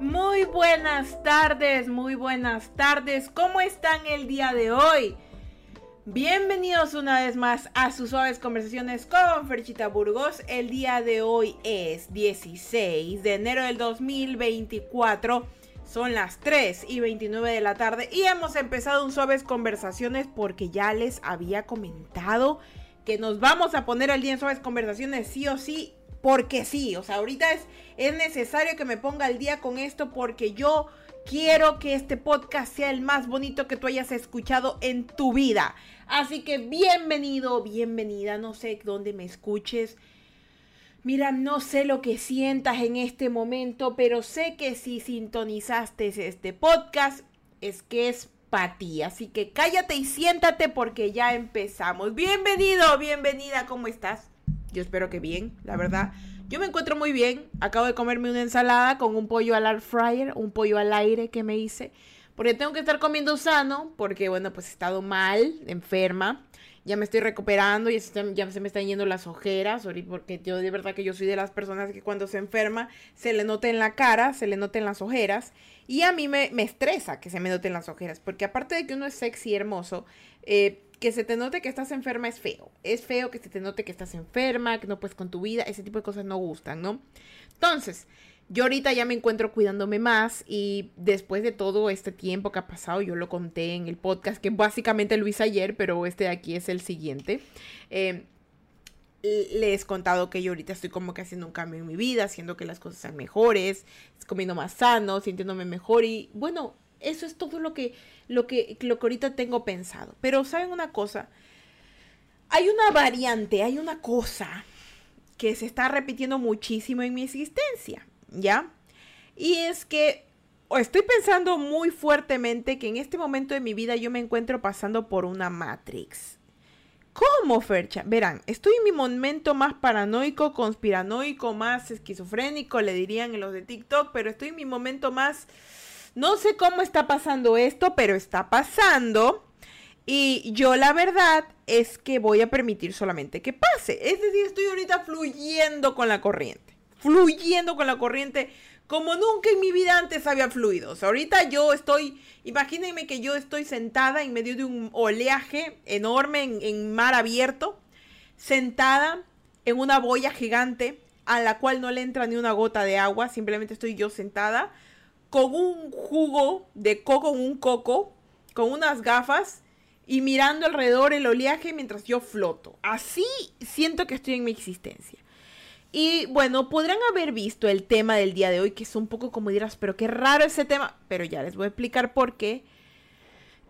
Muy buenas tardes, muy buenas tardes. ¿Cómo están el día de hoy? Bienvenidos una vez más a sus suaves conversaciones con Ferchita Burgos. El día de hoy es 16 de enero del 2024. Son las 3 y 29 de la tarde y hemos empezado un suaves conversaciones porque ya les había comentado que nos vamos a poner al día en suaves conversaciones sí o sí porque sí, o sea, ahorita es, es necesario que me ponga al día con esto porque yo quiero que este podcast sea el más bonito que tú hayas escuchado en tu vida. Así que bienvenido, bienvenida, no sé dónde me escuches. Mira, no sé lo que sientas en este momento, pero sé que si sintonizaste este podcast es que es para ti. Así que cállate y siéntate porque ya empezamos. Bienvenido, bienvenida, ¿cómo estás? Yo espero que bien, la verdad. Yo me encuentro muy bien. Acabo de comerme una ensalada con un pollo al air fryer, un pollo al aire que me hice. Porque tengo que estar comiendo sano, porque bueno, pues he estado mal, enferma. Ya me estoy recuperando, se, ya se me están yendo las ojeras, porque yo de verdad que yo soy de las personas que cuando se enferma se le nota en la cara, se le nota en las ojeras. Y a mí me, me estresa que se me noten las ojeras, porque aparte de que uno es sexy y hermoso, eh, que se te note que estás enferma es feo. Es feo que se te note que estás enferma, que no puedes con tu vida, ese tipo de cosas no gustan, ¿no? Entonces, yo ahorita ya me encuentro cuidándome más y después de todo este tiempo que ha pasado, yo lo conté en el podcast, que básicamente lo hice ayer, pero este de aquí es el siguiente. Eh, les he contado que yo ahorita estoy como que haciendo un cambio en mi vida, haciendo que las cosas sean mejores, comiendo más sano, sintiéndome mejor y bueno, eso es todo lo que, lo que, lo que ahorita tengo pensado. Pero saben una cosa, hay una variante, hay una cosa que se está repitiendo muchísimo en mi existencia, ¿ya? Y es que estoy pensando muy fuertemente que en este momento de mi vida yo me encuentro pasando por una Matrix. ¿Cómo, Fercha? Verán, estoy en mi momento más paranoico, conspiranoico, más esquizofrénico, le dirían en los de TikTok, pero estoy en mi momento más no sé cómo está pasando esto, pero está pasando. Y yo la verdad es que voy a permitir solamente que pase. Es decir, estoy ahorita fluyendo con la corriente. Fluyendo con la corriente como nunca en mi vida antes había fluido. O sea, ahorita yo estoy, imagínense que yo estoy sentada en medio de un oleaje enorme en, en mar abierto, sentada en una boya gigante a la cual no le entra ni una gota de agua, simplemente estoy yo sentada con un jugo de coco, un coco, con unas gafas y mirando alrededor el oleaje mientras yo floto. Así siento que estoy en mi existencia. Y bueno, podrán haber visto el tema del día de hoy, que es un poco como dirás, pero qué raro ese tema, pero ya les voy a explicar por qué.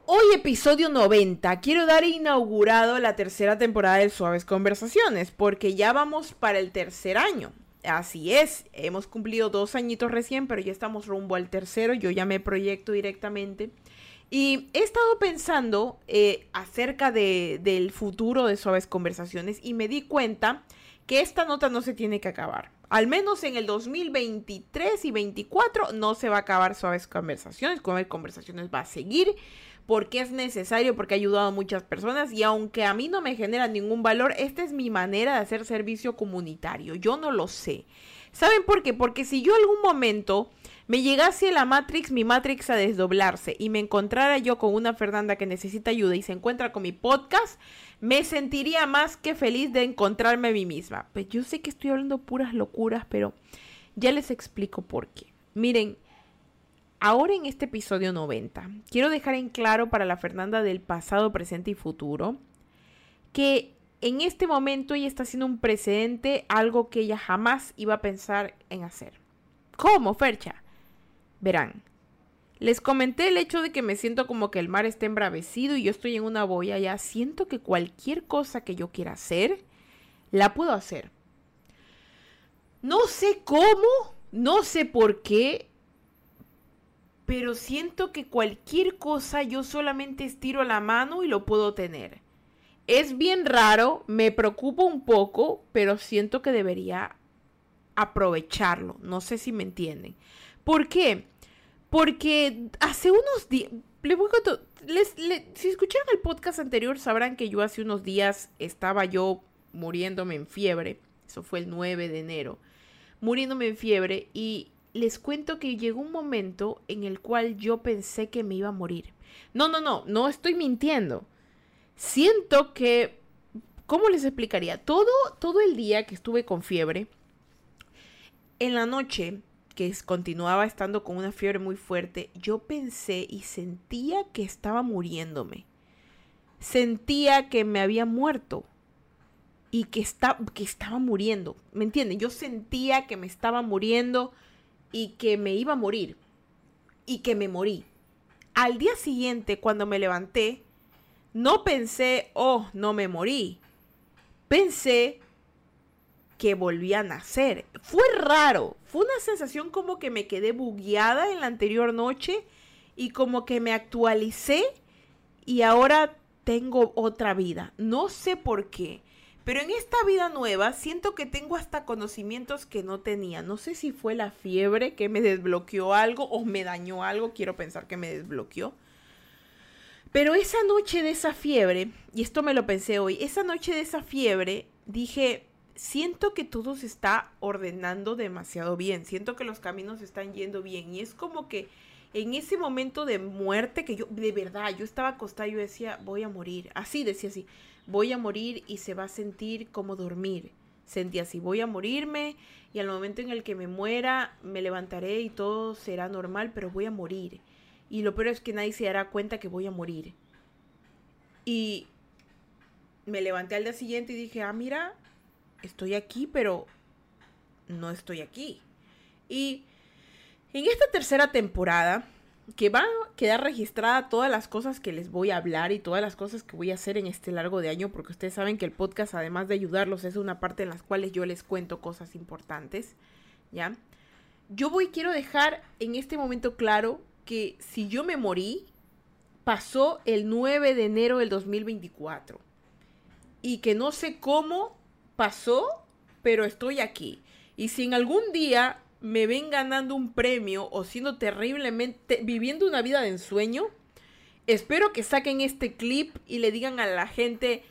Hoy episodio 90, quiero dar inaugurado la tercera temporada de Suaves Conversaciones, porque ya vamos para el tercer año. Así es, hemos cumplido dos añitos recién, pero ya estamos rumbo al tercero, yo ya me proyecto directamente. Y he estado pensando eh, acerca de, del futuro de Suaves Conversaciones y me di cuenta que esta nota no se tiene que acabar. Al menos en el 2023 y 2024 no se va a acabar Suaves Conversaciones. Suaves Conversaciones va a seguir porque es necesario, porque ha ayudado a muchas personas y aunque a mí no me genera ningún valor, esta es mi manera de hacer servicio comunitario. Yo no lo sé. ¿Saben por qué? Porque si yo algún momento me llegase la Matrix, mi Matrix a desdoblarse y me encontrara yo con una Fernanda que necesita ayuda y se encuentra con mi podcast, me sentiría más que feliz de encontrarme a mí misma. Pues yo sé que estoy hablando puras locuras, pero ya les explico por qué. Miren, Ahora en este episodio 90, quiero dejar en claro para la Fernanda del pasado, presente y futuro que en este momento ella está haciendo un precedente, algo que ella jamás iba a pensar en hacer. ¿Cómo, Fercha? Verán, les comenté el hecho de que me siento como que el mar está embravecido y yo estoy en una boya ya. Siento que cualquier cosa que yo quiera hacer, la puedo hacer. No sé cómo, no sé por qué, pero siento que cualquier cosa yo solamente estiro la mano y lo puedo tener. Es bien raro, me preocupa un poco, pero siento que debería aprovecharlo. No sé si me entienden. ¿Por qué? Porque hace unos días... si escucharon el podcast anterior sabrán que yo hace unos días estaba yo muriéndome en fiebre. Eso fue el 9 de enero. Muriéndome en fiebre y les cuento que llegó un momento en el cual yo pensé que me iba a morir. No, no, no, no estoy mintiendo. Siento que, ¿cómo les explicaría? Todo, todo el día que estuve con fiebre, en la noche que continuaba estando con una fiebre muy fuerte, yo pensé y sentía que estaba muriéndome. Sentía que me había muerto y que, que estaba muriendo. ¿Me entienden? Yo sentía que me estaba muriendo y que me iba a morir y que me morí. Al día siguiente, cuando me levanté, no pensé, oh, no me morí. Pensé que volví a nacer. Fue raro, fue una sensación como que me quedé bugueada en la anterior noche y como que me actualicé y ahora tengo otra vida. No sé por qué. Pero en esta vida nueva siento que tengo hasta conocimientos que no tenía. No sé si fue la fiebre que me desbloqueó algo o me dañó algo. Quiero pensar que me desbloqueó. Pero esa noche de esa fiebre, y esto me lo pensé hoy, esa noche de esa fiebre dije, siento que todo se está ordenando demasiado bien. Siento que los caminos están yendo bien. Y es como que en ese momento de muerte que yo, de verdad, yo estaba acostada y yo decía, voy a morir. Así decía así voy a morir y se va a sentir como dormir. Sentí así, voy a morirme y al momento en el que me muera me levantaré y todo será normal, pero voy a morir. Y lo peor es que nadie se dará cuenta que voy a morir. Y me levanté al día siguiente y dije, ah, mira, estoy aquí, pero no estoy aquí. Y en esta tercera temporada que va a quedar registrada todas las cosas que les voy a hablar y todas las cosas que voy a hacer en este largo de año, porque ustedes saben que el podcast, además de ayudarlos, es una parte en las cuales yo les cuento cosas importantes, ¿ya? Yo voy, quiero dejar en este momento claro que si yo me morí, pasó el 9 de enero del 2024. Y que no sé cómo pasó, pero estoy aquí. Y si en algún día me ven ganando un premio o siendo terriblemente, viviendo una vida de ensueño, espero que saquen este clip y le digan a la gente,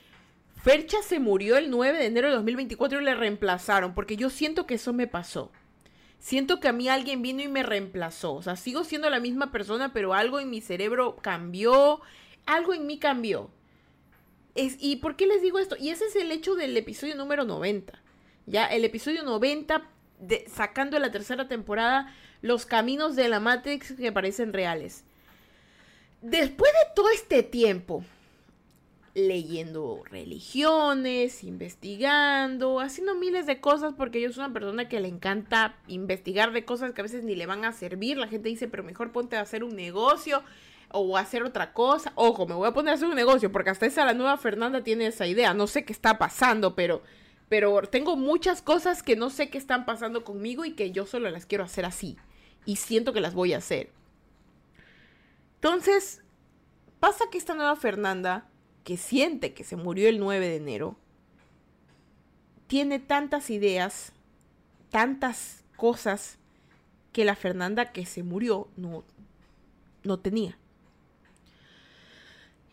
Fercha se murió el 9 de enero de 2024 y le reemplazaron, porque yo siento que eso me pasó. Siento que a mí alguien vino y me reemplazó. O sea, sigo siendo la misma persona, pero algo en mi cerebro cambió, algo en mí cambió. Es, ¿Y por qué les digo esto? Y ese es el hecho del episodio número 90. Ya, el episodio 90 sacando de la tercera temporada los caminos de la Matrix que parecen reales. Después de todo este tiempo, leyendo religiones, investigando, haciendo miles de cosas, porque yo soy una persona que le encanta investigar de cosas que a veces ni le van a servir. La gente dice, pero mejor ponte a hacer un negocio o a hacer otra cosa. Ojo, me voy a poner a hacer un negocio, porque hasta esa la nueva Fernanda tiene esa idea. No sé qué está pasando, pero pero tengo muchas cosas que no sé qué están pasando conmigo y que yo solo las quiero hacer así. Y siento que las voy a hacer. Entonces, pasa que esta nueva Fernanda, que siente que se murió el 9 de enero, tiene tantas ideas, tantas cosas que la Fernanda que se murió no, no tenía.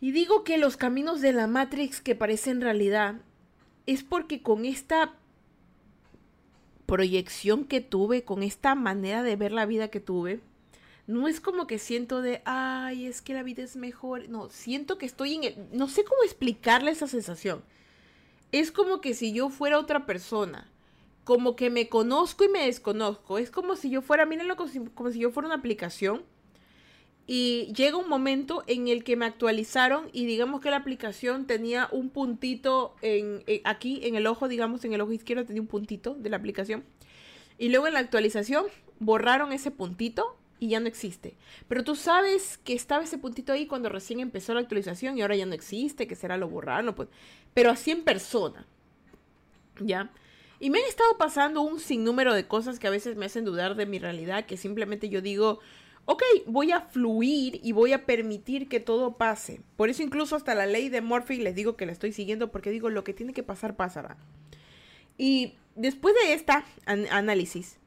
Y digo que los caminos de la Matrix que parecen realidad es porque con esta proyección que tuve, con esta manera de ver la vida que tuve, no es como que siento de, ay, es que la vida es mejor. No, siento que estoy en el... No sé cómo explicarle esa sensación. Es como que si yo fuera otra persona. Como que me conozco y me desconozco. Es como si yo fuera, mírenlo como si, como si yo fuera una aplicación y llega un momento en el que me actualizaron y digamos que la aplicación tenía un puntito en, aquí en el ojo, digamos en el ojo izquierdo tenía un puntito de la aplicación. Y luego en la actualización borraron ese puntito y ya no existe. Pero tú sabes que estaba ese puntito ahí cuando recién empezó la actualización y ahora ya no existe, que será lo borraron, pues. Pero así en persona. ¿Ya? Y me han estado pasando un sinnúmero de cosas que a veces me hacen dudar de mi realidad, que simplemente yo digo, ok, voy a fluir y voy a permitir que todo pase. Por eso incluso hasta la ley de Murphy les digo que la estoy siguiendo porque digo lo que tiene que pasar pasará. Y después de esta análisis,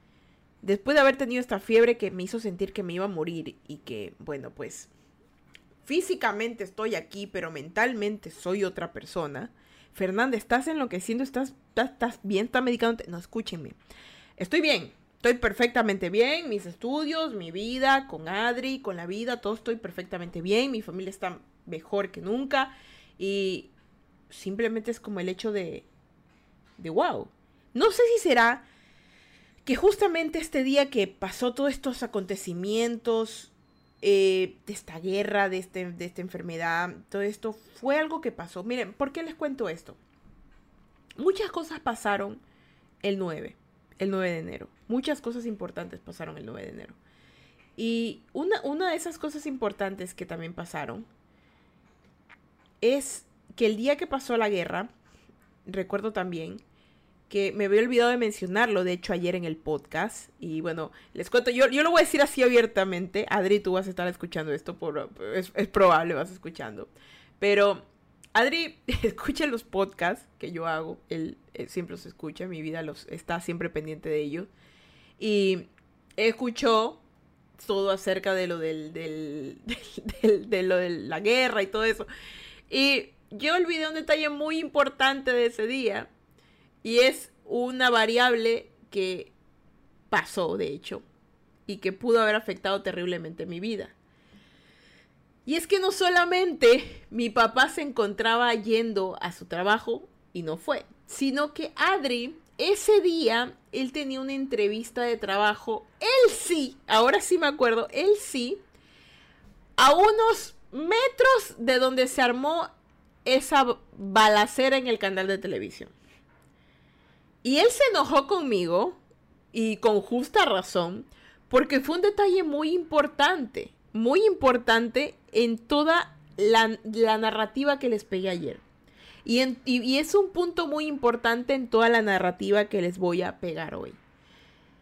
después de haber tenido esta fiebre que me hizo sentir que me iba a morir y que, bueno, pues físicamente estoy aquí, pero mentalmente soy otra persona. Fernanda, ¿estás enloqueciendo? ¿Estás, estás, estás bien? ¿Estás medicándote? No, escúchenme. Estoy bien, Estoy perfectamente bien, mis estudios, mi vida, con Adri, con la vida, todo estoy perfectamente bien, mi familia está mejor que nunca y simplemente es como el hecho de, de wow. No sé si será que justamente este día que pasó todos estos acontecimientos, eh, de esta guerra, de, este, de esta enfermedad, todo esto, fue algo que pasó. Miren, ¿por qué les cuento esto? Muchas cosas pasaron el 9, el 9 de enero. Muchas cosas importantes pasaron el 9 de enero. Y una, una de esas cosas importantes que también pasaron es que el día que pasó la guerra, recuerdo también que me había olvidado de mencionarlo, de hecho, ayer en el podcast. Y bueno, les cuento, yo, yo lo voy a decir así abiertamente. Adri, tú vas a estar escuchando esto, por, es, es probable, vas escuchando. Pero Adri escucha los podcasts que yo hago, él, siempre los escucha, mi vida los está siempre pendiente de ellos. Y escuchó todo acerca de lo del, del, de lo de la guerra y todo eso. Y yo olvidé un detalle muy importante de ese día. Y es una variable que pasó, de hecho, y que pudo haber afectado terriblemente mi vida. Y es que no solamente mi papá se encontraba yendo a su trabajo y no fue, sino que Adri, ese día, él tenía una entrevista de trabajo, él sí, ahora sí me acuerdo, él sí, a unos metros de donde se armó esa balacera en el canal de televisión. Y él se enojó conmigo, y con justa razón, porque fue un detalle muy importante muy importante en toda la, narrativa que les pegué ayer. Y, es un punto muy importante en toda la narrativa que les voy a pegar hoy.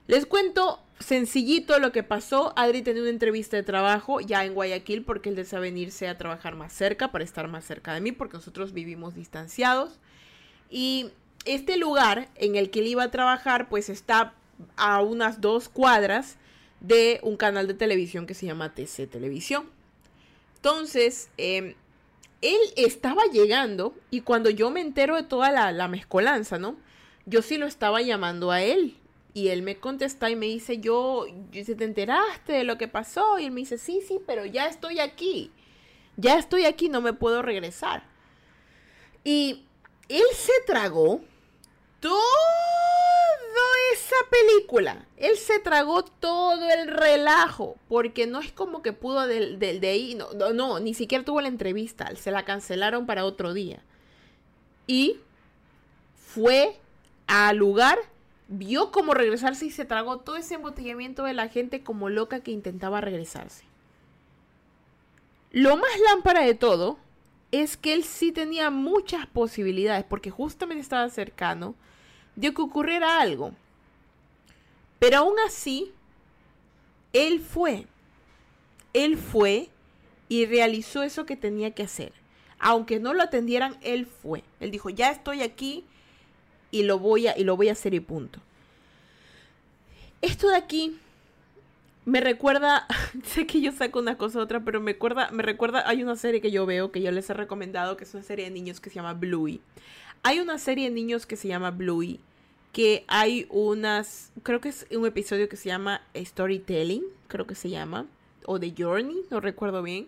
Les cuento sencillito lo que pasó. Adri tenía una entrevista de trabajo ya en Guayaquil porque él desea venirse a trabajar más cerca, para estar más cerca de mí, porque nosotros vivimos distanciados. Y este lugar en el que él iba a trabajar, pues está a unas dos cuadras de un canal de televisión que se llama TC Televisión. Entonces, em, él estaba llegando y cuando yo me entero de toda la, mezcolanza, ¿no? Yo sí lo estaba llamando a él y él me contesta y me dice, yo, yo ¿te enteraste de lo que pasó? Y él me dice, sí, sí, pero ya estoy aquí. Ya estoy aquí, no me puedo regresar. Y él se tragó todo esa película, él se tragó todo el relajo, porque no es como que pudo de, de, ahí, no, no, ni siquiera tuvo la entrevista, se la cancelaron para otro día. Y fue al lugar, vio cómo regresarse y se tragó todo ese embotellamiento de la gente como loca que intentaba regresarse. Lo más lámpara de todo es que él sí tenía muchas posibilidades, porque justamente estaba cercano de que ocurriera algo. Pero aún así, él fue. Él fue y realizó eso que tenía que hacer. Aunque no lo atendieran, él fue. Él dijo, ya estoy aquí y lo voy a, y lo voy a hacer y punto. Esto de aquí me recuerda, sé que yo saco una cosa a otra, pero me recuerda, me recuerda, hay una serie que yo veo que yo les he recomendado, que es una serie de niños que se llama Bluey. Hay una serie de niños que se llama Bluey que hay unas, creo que es un episodio que se llama Storytelling, creo que se llama, o The Journey, no recuerdo bien.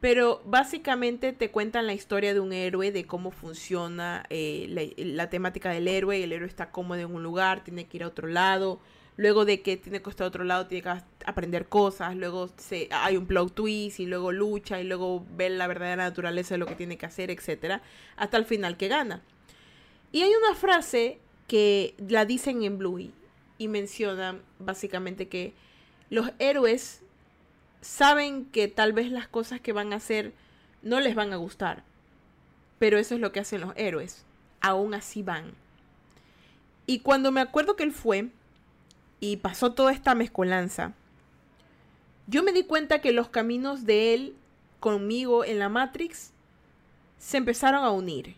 Pero básicamente te cuentan la historia de un héroe, de cómo funciona eh, la, temática del héroe. El héroe está cómodo en un lugar, tiene que ir a otro lado. Luego de que tiene que estar a otro lado, tiene que aprender cosas. Luego se, hay un plot twist y luego lucha y luego ve la verdadera naturaleza de lo que tiene que hacer, etc. Hasta el final que gana. Y hay una frase que la dicen en Bluey y mencionan básicamente que los héroes saben que tal vez las cosas que van a hacer no les van a gustar, pero eso es lo que hacen los héroes, aún así van. Y cuando me acuerdo que él fue y pasó toda esta mezcolanza, yo me di cuenta que los caminos de él conmigo en la Matrix se empezaron a unir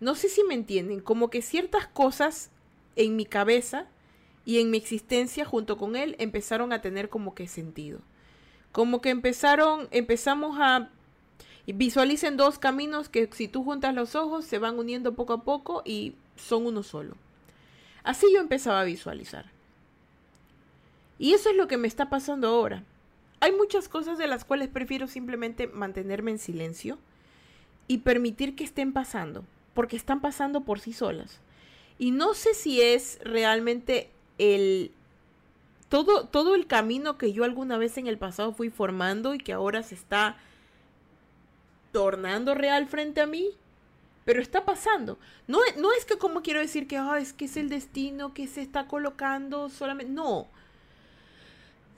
no sé si me entienden, como que ciertas cosas en mi cabeza y en mi existencia junto con él empezaron a tener como que sentido. Como que empezaron, empezamos a visualicen dos caminos que si tú juntas los ojos se van uniendo poco a poco y son uno solo. Así yo empezaba a visualizar. Y eso es lo que me está pasando ahora. Hay muchas cosas de las cuales prefiero simplemente mantenerme en silencio y permitir que estén pasando, porque están pasando por sí solas. Y no sé si es realmente el todo, todo el camino que yo alguna vez en el pasado fui formando y que ahora se está tornando real frente a mí, pero está pasando. No, no es que como quiero decir que es que es el destino que se está colocando solamente. No.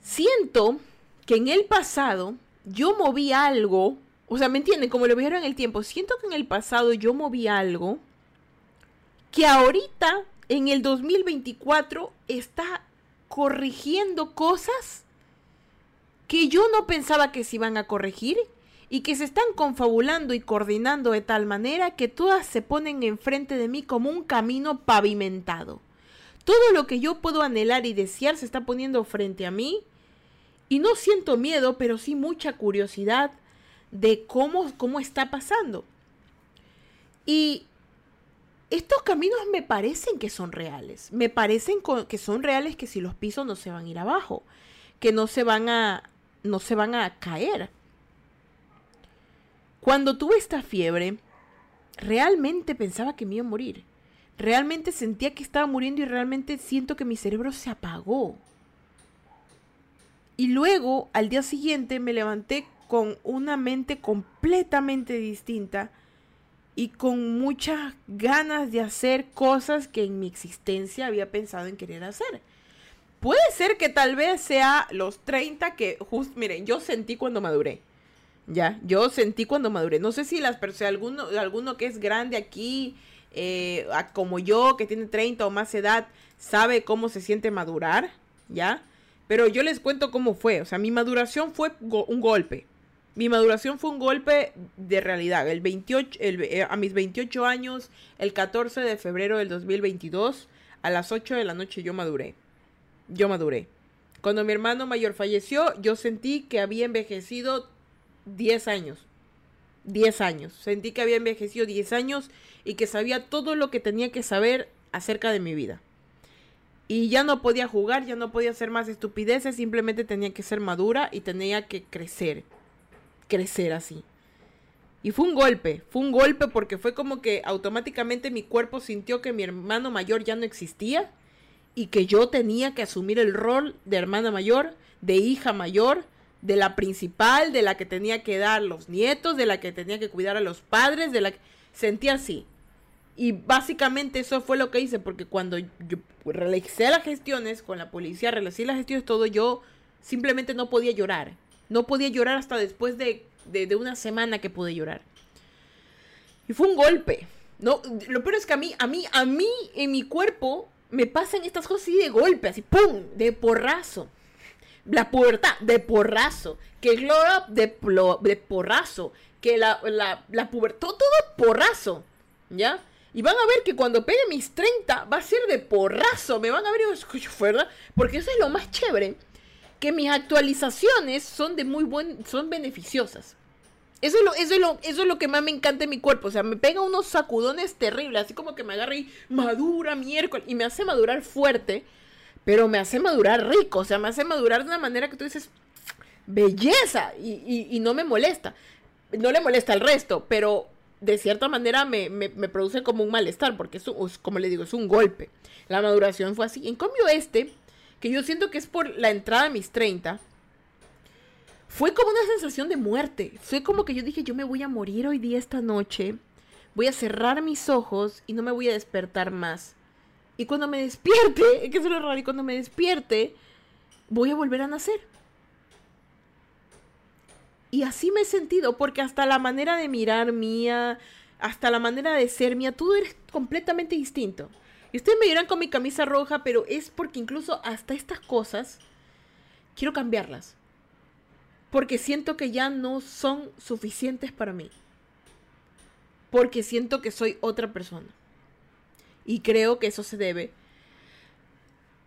Siento que en el pasado yo moví algo. O sea, ¿me entienden? Como lo vieron en el tiempo. Siento que en el pasado yo moví algo que ahorita, en el 2024, está corrigiendo cosas que yo no pensaba que se iban a corregir y que se están confabulando y coordinando de tal manera que todas se ponen enfrente de mí como un camino pavimentado. Todo lo que yo puedo anhelar y desear se está poniendo frente a mí y no siento miedo, pero sí mucha curiosidad de cómo, cómo está pasando. Y estos caminos me parecen que son reales. Me parecen que son reales que si los pisos no se van a ir abajo, que no se van a no se van a caer. Cuando tuve esta fiebre, realmente pensaba que me iba a morir. Realmente sentía que estaba muriendo y realmente siento que mi cerebro se apagó. Y luego, al día siguiente, me levanté con una mente completamente distinta y con muchas ganas de hacer cosas que en mi existencia había pensado en querer hacer. Puede ser que tal vez sea los 30 que, justo, miren, yo sentí cuando maduré. Ya, yo sentí cuando maduré. No sé si las personas, alguno, alguno que es grande aquí, eh, como yo, que tiene 30 o más edad, sabe cómo se siente madurar, ¿ya? Pero yo les cuento cómo fue. O sea, mi maduración fue un golpe. Mi maduración fue un golpe de realidad. El 28, eh, a mis 28 años, el 14 de febrero del 2022, a las 8 de la noche yo maduré. Yo maduré. Cuando mi hermano mayor falleció, yo sentí que había envejecido 10 años. 10 años. Sentí que había envejecido 10 años y que sabía todo lo que tenía que saber acerca de mi vida. Y ya no podía jugar, ya no podía hacer más estupideces, simplemente tenía que ser madura y tenía que crecer. Crecer así. Y fue un golpe, fue un golpe porque fue como que automáticamente mi cuerpo sintió que mi hermano mayor ya no existía y que yo tenía que asumir el rol de hermana mayor, de hija mayor, de la principal, de la que tenía que dar los nietos, de la que tenía que cuidar a los padres, de la que sentía así. Y básicamente eso fue lo que hice, porque cuando yo realicé las gestiones con la policía, realicé las gestiones, todo, yo simplemente no podía llorar. No podía llorar hasta después de, de, una semana que pude llorar. Y fue un golpe. No, lo peor es que a mí, a mí, a mí, en mi cuerpo, me pasan estas cosas así de golpe, así, ¡pum! De porrazo la pubertad de porrazo, que el glow de, de porrazo, que la, la, la pubertad, todo, porrazo, ¿ya? Y van a ver que cuando pegue mis 30 va a ser de porrazo, me van a ver y ¿verdad? Porque eso es lo más chévere, que mis actualizaciones son de muy buen, son beneficiosas. Eso es, lo, eso, es lo, eso es lo que más me encanta en mi cuerpo. O sea, me pega unos sacudones terribles, así como que me agarra y madura miércoles y me hace madurar fuerte pero me hace madurar rico, o sea, me hace madurar de una manera que tú dices, belleza, y, no me molesta. No le molesta al resto, pero de cierta manera me, produce como un malestar, porque es, como le digo, es un golpe. La maduración fue así. En cambio este, que yo siento que es por la entrada a mis 30, fue como una sensación de muerte. Fue como que yo dije, yo me voy a morir hoy día esta noche, voy a cerrar mis ojos y no me voy a despertar más. Y cuando me despierte, que es lo raro, y cuando me despierte, voy a volver a nacer. Y así me he sentido, porque hasta la manera de mirar mía, hasta la manera de ser mía, todo es completamente distinto. Y ustedes me dirán con mi camisa roja, pero es porque incluso hasta estas cosas quiero cambiarlas. Porque siento que ya no son suficientes para mí. Porque siento que soy otra persona. Y creo que eso se debe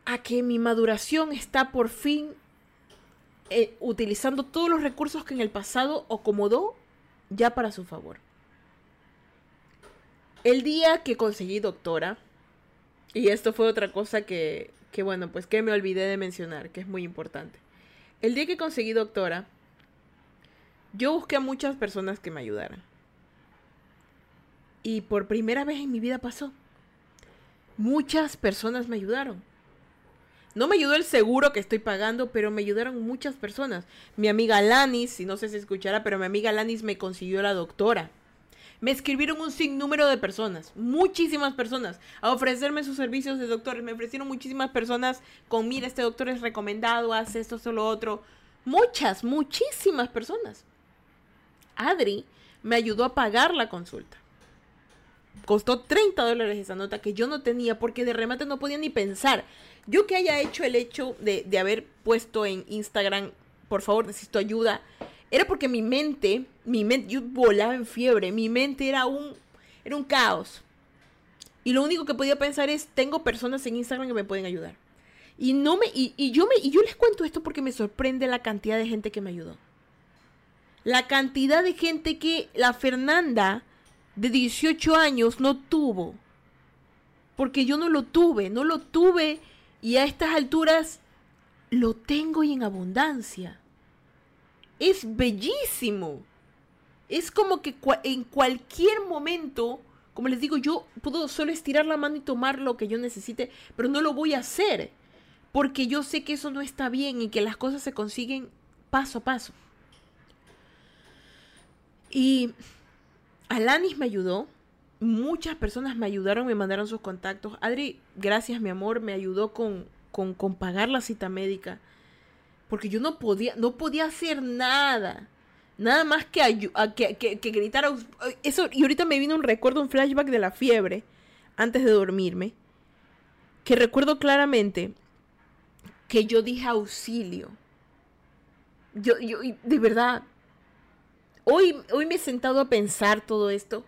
a que mi maduración está por fin eh, utilizando todos los recursos que en el pasado acomodó ya para su favor. El día que conseguí doctora, y esto fue otra cosa que, que bueno, pues que me olvidé de mencionar, que es muy importante. El día que conseguí doctora, yo busqué a muchas personas que me ayudaran. Y por primera vez en mi vida pasó. Muchas personas me ayudaron. No me ayudó el seguro que estoy pagando, pero me ayudaron muchas personas. Mi amiga Lanis, si no sé si escuchará, pero mi amiga Lanis me consiguió la doctora. Me escribieron un sinnúmero de personas, muchísimas personas, a ofrecerme sus servicios de doctores. Me ofrecieron muchísimas personas con, mira, este doctor es recomendado, hace esto, esto, lo otro. Muchas, muchísimas personas. Adri me ayudó a pagar la consulta. Costó 30 dólares esa nota que yo no tenía porque de remate no podía ni pensar. Yo que haya hecho el hecho de, de haber puesto en Instagram, por favor, necesito ayuda, era porque mi mente, mi mente, yo volaba en fiebre, mi mente era un, era un caos. Y lo único que podía pensar es, tengo personas en Instagram que me pueden ayudar. Y no me, y, yo me, y yo les cuento esto porque me sorprende la cantidad de gente que me ayudó. La cantidad de gente que la Fernanda de 18 años no tuvo. Porque yo no lo tuve, no lo tuve y a estas alturas lo tengo y en abundancia. Es bellísimo. Es como que en cualquier momento, como les digo, yo puedo solo estirar la mano y tomar lo que yo necesite, pero no lo voy a hacer. Porque yo sé que eso no está bien y que las cosas se consiguen paso a paso. Y Alanis me ayudó. Muchas personas me ayudaron, me mandaron sus contactos. Adri, gracias mi amor, me ayudó con, con, con pagar la cita médica. Porque yo no podía, no podía hacer nada. Nada más que, que, que, gritar. Eso, y ahorita me vino un recuerdo, un flashback de la fiebre, antes de dormirme. Que recuerdo claramente que yo dije auxilio. Yo, yo, de verdad, Hoy, hoy me he sentado a pensar todo esto,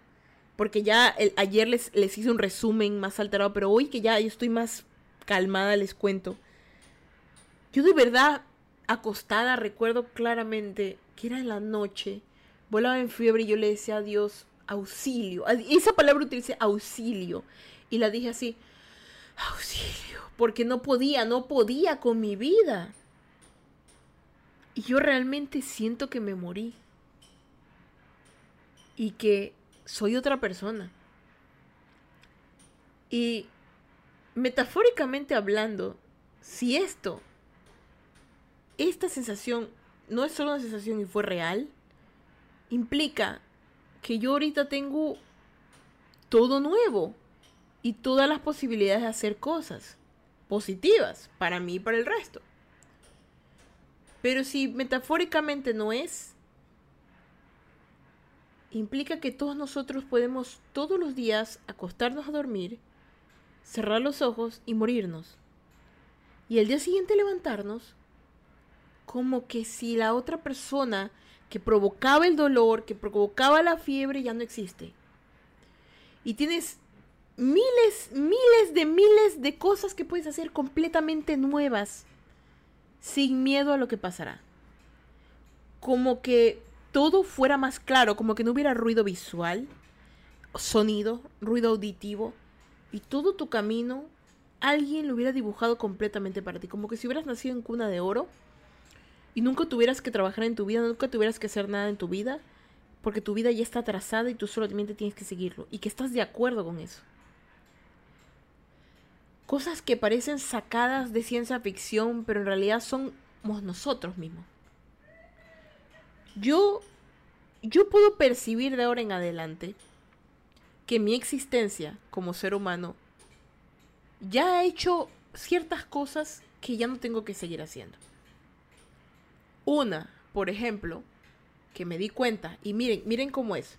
porque ya ayer les, les hice un resumen más alterado, pero hoy que ya yo estoy más calmada les cuento. Yo de verdad, acostada, recuerdo claramente que era en la noche, volaba en fiebre y yo le decía a Dios, auxilio. Esa palabra utilicé, auxilio. Y la dije así, auxilio, porque no podía, no podía con mi vida. Y yo realmente siento que me morí y que soy otra persona. Y metafóricamente hablando, si esto, esta sensación no es solo una sensación y fue real, implica que yo ahorita tengo todo nuevo y todas las posibilidades de hacer cosas positivas para mí y para el resto. Pero si metafóricamente no es, implica que todos nosotros podemos todos los días acostarnos a dormir, cerrar los ojos y morirnos. Y el día siguiente levantarnos como que si la otra persona que provocaba el dolor, que provocaba la fiebre, ya no existe. Y tienes miles, miles de miles de cosas que puedes hacer completamente nuevas, sin miedo a lo que pasará. Como que todo fuera más claro, como que no hubiera ruido visual, sonido, ruido auditivo, y todo tu camino alguien lo hubiera dibujado completamente para ti, como que si hubieras nacido en cuna de oro y nunca tuvieras que trabajar en tu vida, nunca tuvieras que hacer nada en tu vida, porque tu vida ya está trazada y tú solamente tienes que seguirlo, y que estás de acuerdo con eso. Cosas que parecen sacadas de ciencia ficción, pero en realidad somos nosotros mismos yo, yo puedo percibir de ahora en adelante que mi existencia como ser humano ya ha hecho ciertas cosas que ya no tengo que seguir haciendo. Una, por ejemplo, que me di cuenta, y miren, miren cómo es.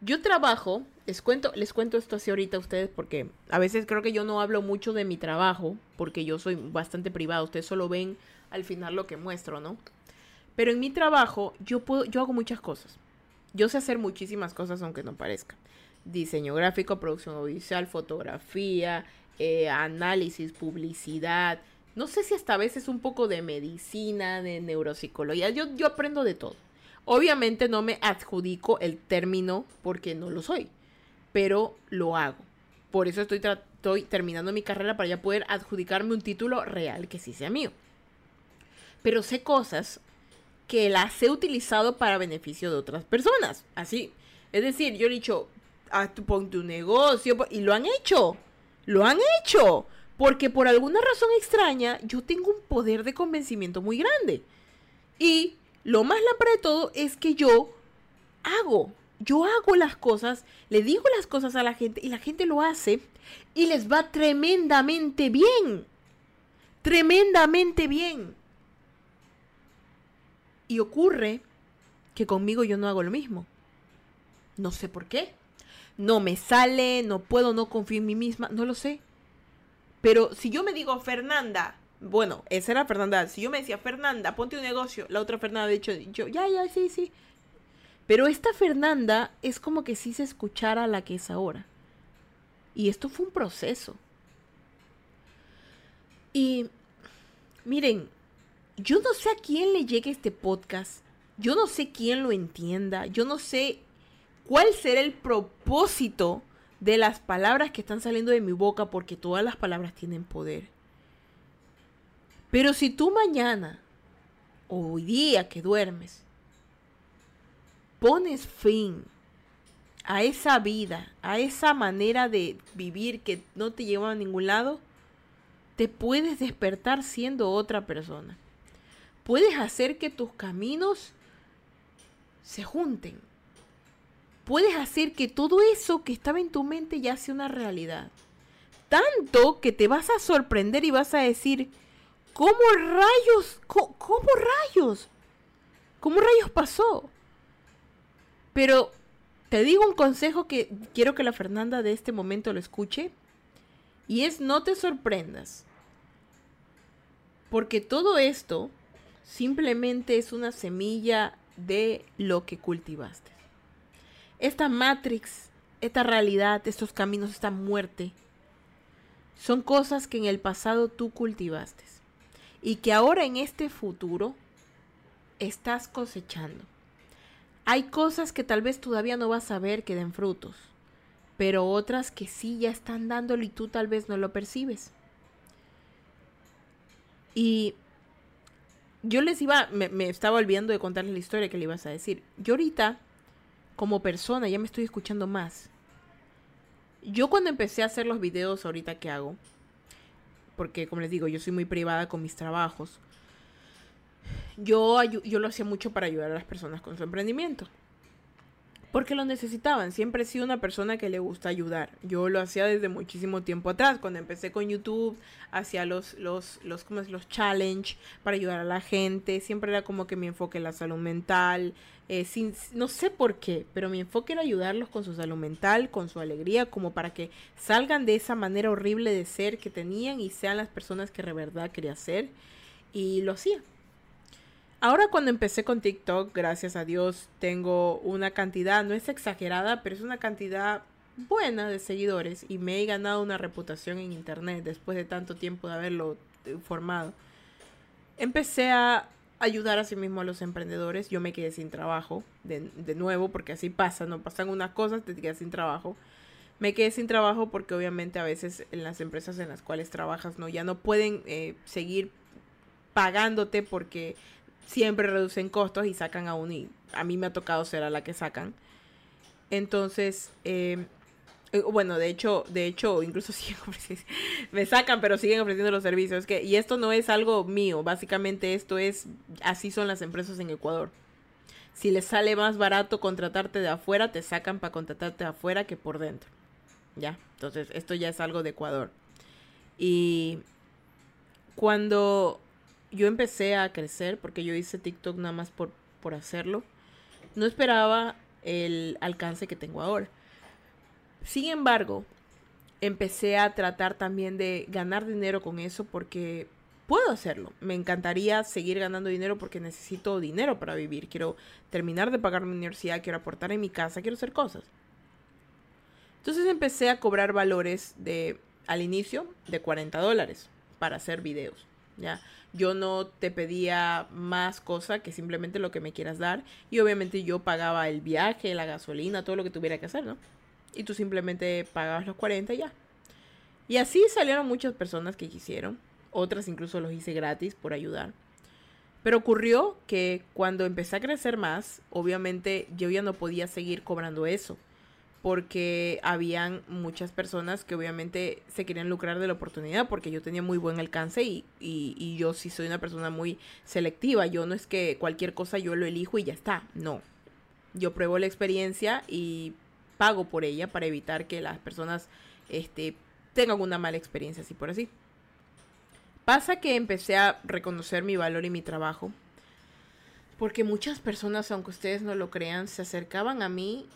Yo trabajo, les cuento, les cuento esto así ahorita a ustedes porque a veces creo que yo no hablo mucho de mi trabajo, porque yo soy bastante privado, ustedes solo ven al final lo que muestro, ¿no? Pero en mi trabajo yo puedo, yo hago muchas cosas. Yo sé hacer muchísimas cosas aunque no parezca. Diseño gráfico, producción audiovisual, fotografía, eh, análisis, publicidad. No sé si hasta a veces un poco de medicina, de neuropsicología. Yo, yo aprendo de todo. Obviamente no me adjudico el término porque no lo soy, pero lo hago. por eso estoy, estoy terminando mi carrera para ya poder adjudicarme un título real que sí sea mío. Pero sé cosas que las he utilizado para beneficio de otras personas. Así. Es decir, yo he dicho, a tu, pon tu negocio. Y lo han hecho. Lo han hecho. Porque por alguna razón extraña, yo tengo un poder de convencimiento muy grande. Y lo más lámpara de todo es que yo hago. Yo hago las cosas, le digo las cosas a la gente y la gente lo hace y les va tremendamente bien. Tremendamente bien. Y ocurre que conmigo yo no hago lo mismo. No sé por qué. No me sale, no puedo, no confío en mí misma, no lo sé. Pero si yo me digo Fernanda, bueno, esa era Fernanda. Si yo me decía Fernanda, ponte un negocio, la otra Fernanda, de hecho, yo, ya, ya, sí, sí. Pero esta Fernanda es como que sí se escuchara la que es ahora. Y esto fue un proceso. Y miren, yo no sé a quién le llegue este podcast. Yo no sé quién lo entienda. Yo no sé cuál será el propósito de las palabras que están saliendo de mi boca porque todas las palabras tienen poder. Pero si tú mañana o hoy día que duermes pones fin a esa vida, a esa manera de vivir que no te lleva a ningún lado, te puedes despertar siendo otra persona puedes hacer que tus caminos se junten. Puedes hacer que todo eso que estaba en tu mente ya sea una realidad. Tanto que te vas a sorprender y vas a decir, ¿cómo rayos? ¿Cómo, rayos? ¿Cómo rayos pasó? Pero te digo un consejo que quiero que la Fernanda de este momento lo escuche. Y es no te sorprendas. Porque todo esto simplemente es una semilla de lo que cultivaste. Esta matrix, esta realidad, estos caminos, esta muerte, son cosas que en el pasado tú cultivaste y que ahora en este futuro estás cosechando. Hay cosas que tal vez todavía no vas a ver que den frutos, pero otras que sí ya están dándolo y tú tal vez no lo percibes. Y yo les iba, me, estaba olvidando de contarles la historia que le ibas a decir. Yo ahorita, como persona, ya me estoy escuchando más. Yo cuando empecé a hacer los videos ahorita que hago, porque como les digo, yo soy muy privada con mis trabajos, yo, yo lo hacía mucho para ayudar a las personas con su emprendimiento porque lo necesitaban. Siempre he sido una persona que le gusta ayudar. Yo lo hacía desde muchísimo tiempo atrás. Cuando empecé con YouTube, hacía los, los, los, ¿cómo es? los challenge para ayudar a la gente. Siempre era como que mi enfoque en la salud mental. Eh, sin, no sé por qué, pero mi enfoque era ayudarlos con su salud mental, con su alegría, como para que salgan de esa manera horrible de ser que tenían y sean las personas que de verdad quería ser. Y lo hacía. Ahora cuando empecé con TikTok, gracias a Dios, tengo una cantidad, no es exagerada, pero es una cantidad buena de seguidores y me he ganado una reputación en Internet después de tanto tiempo de haberlo eh, formado. Empecé a ayudar a sí mismo a los emprendedores. Yo me quedé sin trabajo, de, de nuevo, porque así pasa, no pasan unas cosas, te quedas sin trabajo. Me quedé sin trabajo porque obviamente a veces en las empresas en las cuales trabajas no ya no pueden eh, seguir pagándote porque siempre reducen costos y sacan a uno y a mí me ha tocado ser a la que sacan. Entonces, em, eh, bueno, de hecho, de hecho, incluso siguen me sacan, pero siguen ofreciendo los servicios. Que, y esto no es algo mío, básicamente esto es, así son las empresas en Ecuador. Si les sale más barato contratarte de afuera, te sacan para contratarte de afuera que por dentro. Ya, entonces esto ya es algo de Ecuador. Y cuando yo empecé a crecer porque yo hice TikTok nada más por, por hacerlo. No esperaba el alcance que tengo ahora. Sin embargo, empecé a tratar también de ganar dinero con eso porque puedo hacerlo. Me encantaría seguir ganando dinero porque necesito dinero para vivir. Quiero terminar de pagar mi universidad, quiero aportar en mi casa, quiero hacer cosas. Entonces empecé a cobrar valores de, al inicio, de 40 dólares para hacer videos. ¿Ya? Yo no te pedía más cosa que simplemente lo que me quieras dar. Y obviamente yo pagaba el viaje, la gasolina, todo lo que tuviera que hacer, ¿no? y tú simplemente pagabas los 40 y ya. Y así salieron muchas personas que quisieron. Otras incluso los hice gratis por ayudar. Pero ocurrió que cuando empecé a crecer más, obviamente yo ya no podía seguir cobrando eso. Porque habían muchas personas que obviamente se querían lucrar de la oportunidad porque yo tenía muy buen alcance y, y yo sí soy una persona muy selectiva. Yo no es que cualquier cosa yo lo elijo y ya está. No. Yo pruebo la experiencia y pago por ella para evitar que las personas este, tengan una mala experiencia, así por así. Pasa que empecé a reconocer mi valor y mi trabajo. Porque muchas personas, aunque ustedes no lo crean, se acercaban a mí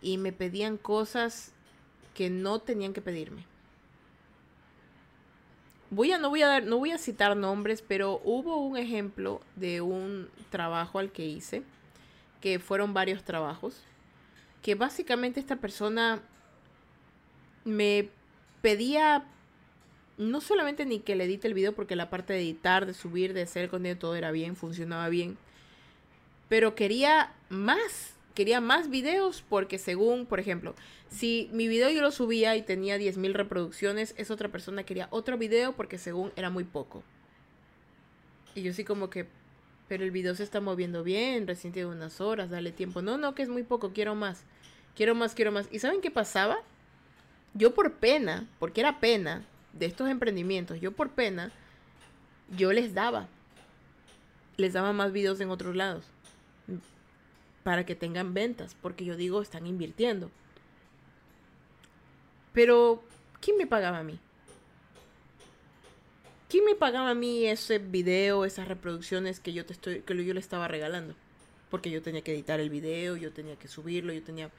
y me pedían cosas que no tenían que pedirme. Voy a, no voy a dar, no voy a citar nombres, pero hubo un ejemplo de un trabajo al que hice, que fueron varios trabajos, que básicamente esta persona me pedía no solamente ni que le edite el video porque la parte de editar, de subir, de hacer el contenido todo era bien, funcionaba bien, pero quería más, quería más videos porque según, por ejemplo, si mi video yo lo subía y tenía 10.000 reproducciones, esa otra persona quería otro video porque según era muy poco. Y yo sí como que, pero el video se está moviendo bien, recién tiene unas horas, dale tiempo. No, no, que es muy poco, quiero más. Quiero más, quiero más. ¿Y saben qué pasaba? Yo por pena, porque era pena de estos emprendimientos, yo por pena, yo les daba. Les daba más videos en otros lados. Para que tengan ventas, porque yo digo, están invirtiendo. Pero, ¿quién me pagaba a mí? ¿Quién me pagaba a mí ese video, esas reproducciones que yo te estoy, que yo le estaba regalando? Porque yo tenía que editar el video, yo tenía que subirlo, yo tenía